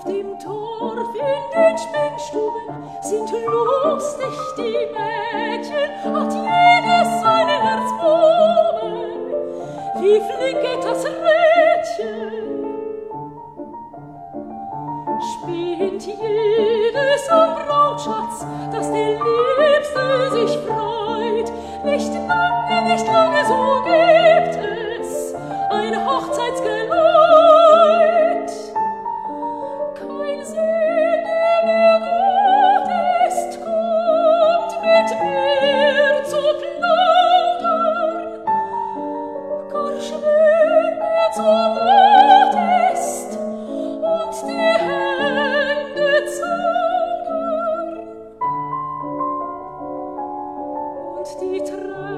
auf dem Torf in den Spinnstuben sind lustig die Mädchen, hat jedes seine Herz. Wie flink das Rädchen? Spinnt jedes am Brautschatz, dass der Liebste sich freut. Nicht lange, nicht lange, so gibt es ein Hochzeitsgeld. und die Tränen